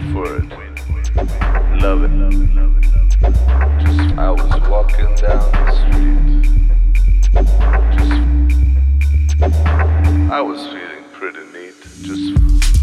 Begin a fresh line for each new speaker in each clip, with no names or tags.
wait for it. Love it. Just I was walking down the street. Just I was feeling pretty neat. Just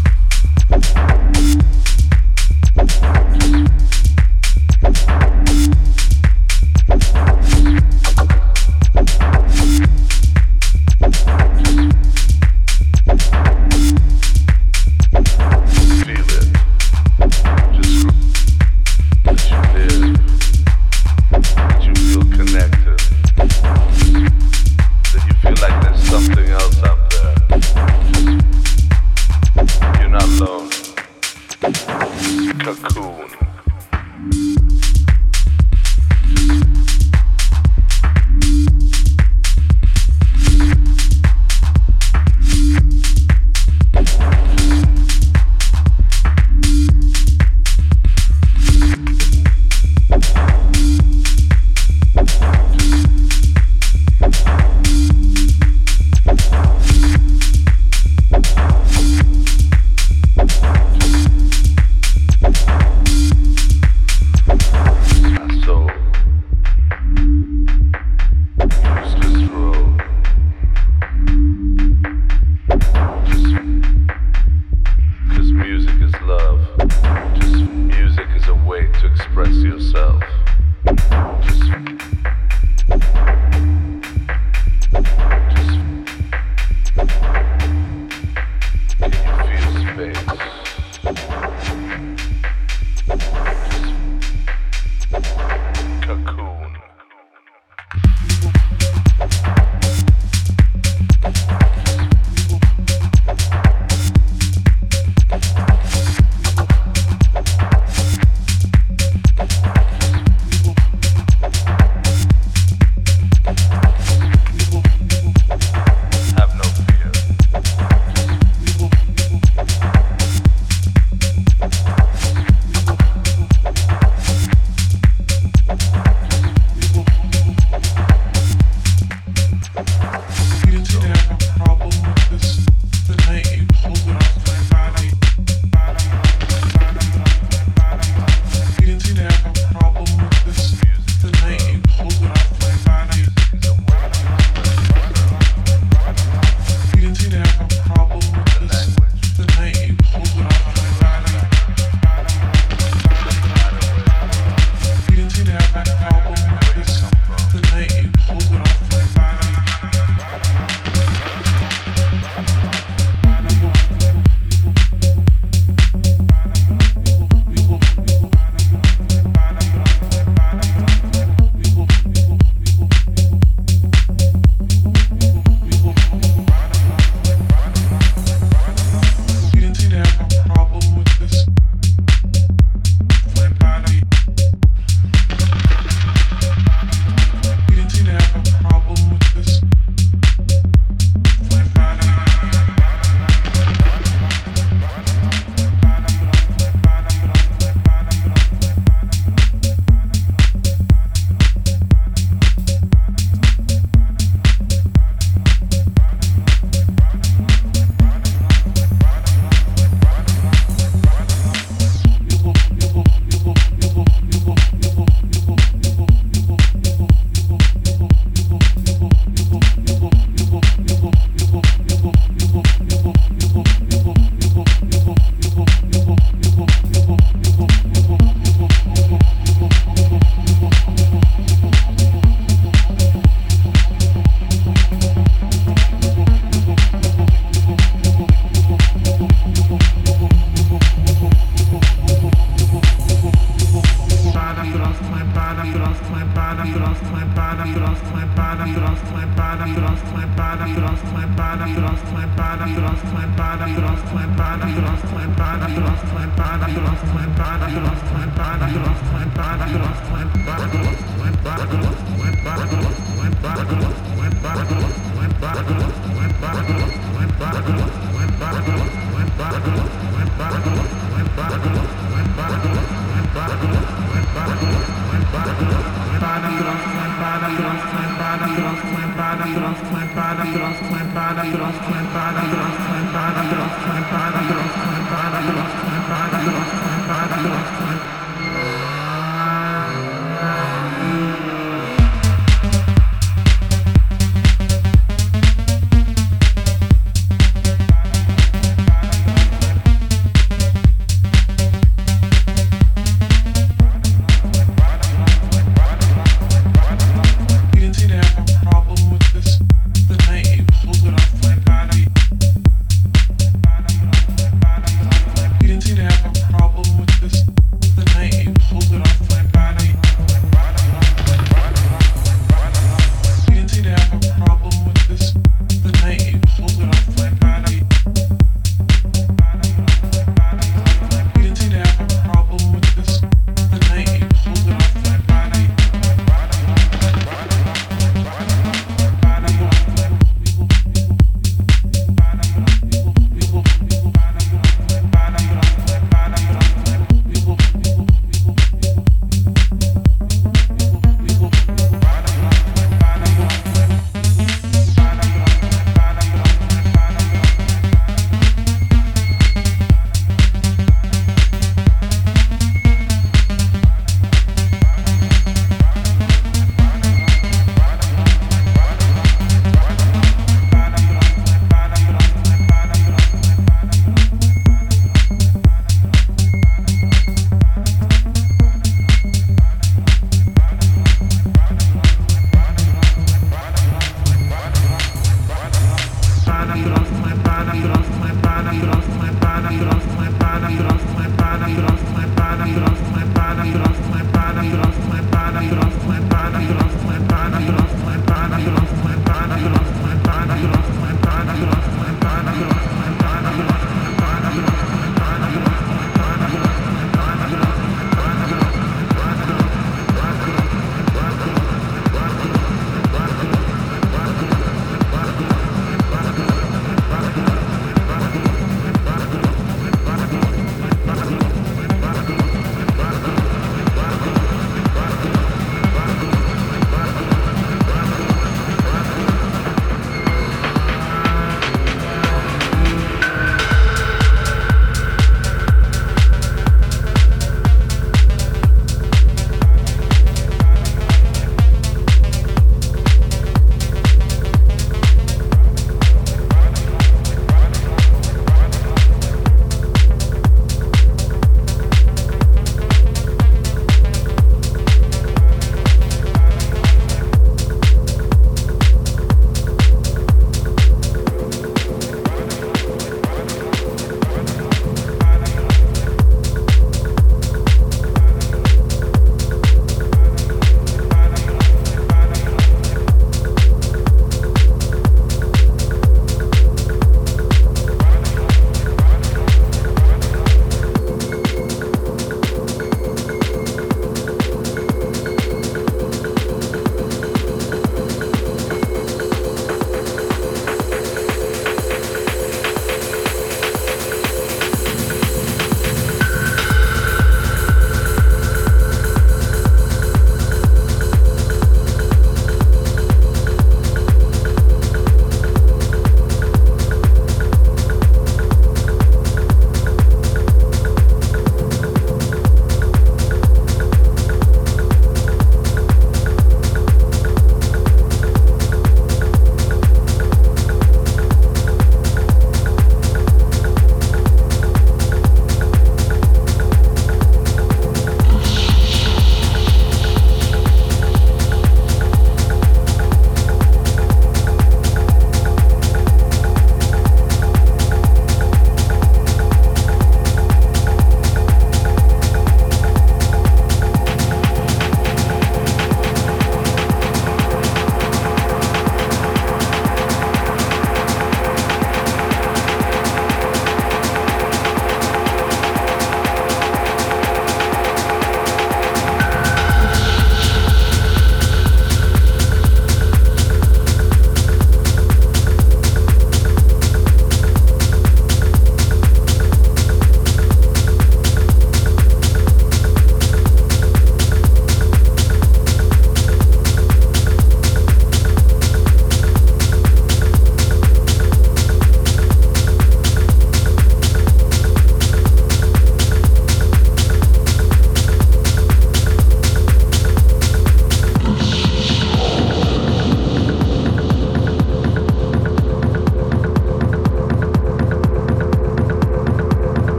space.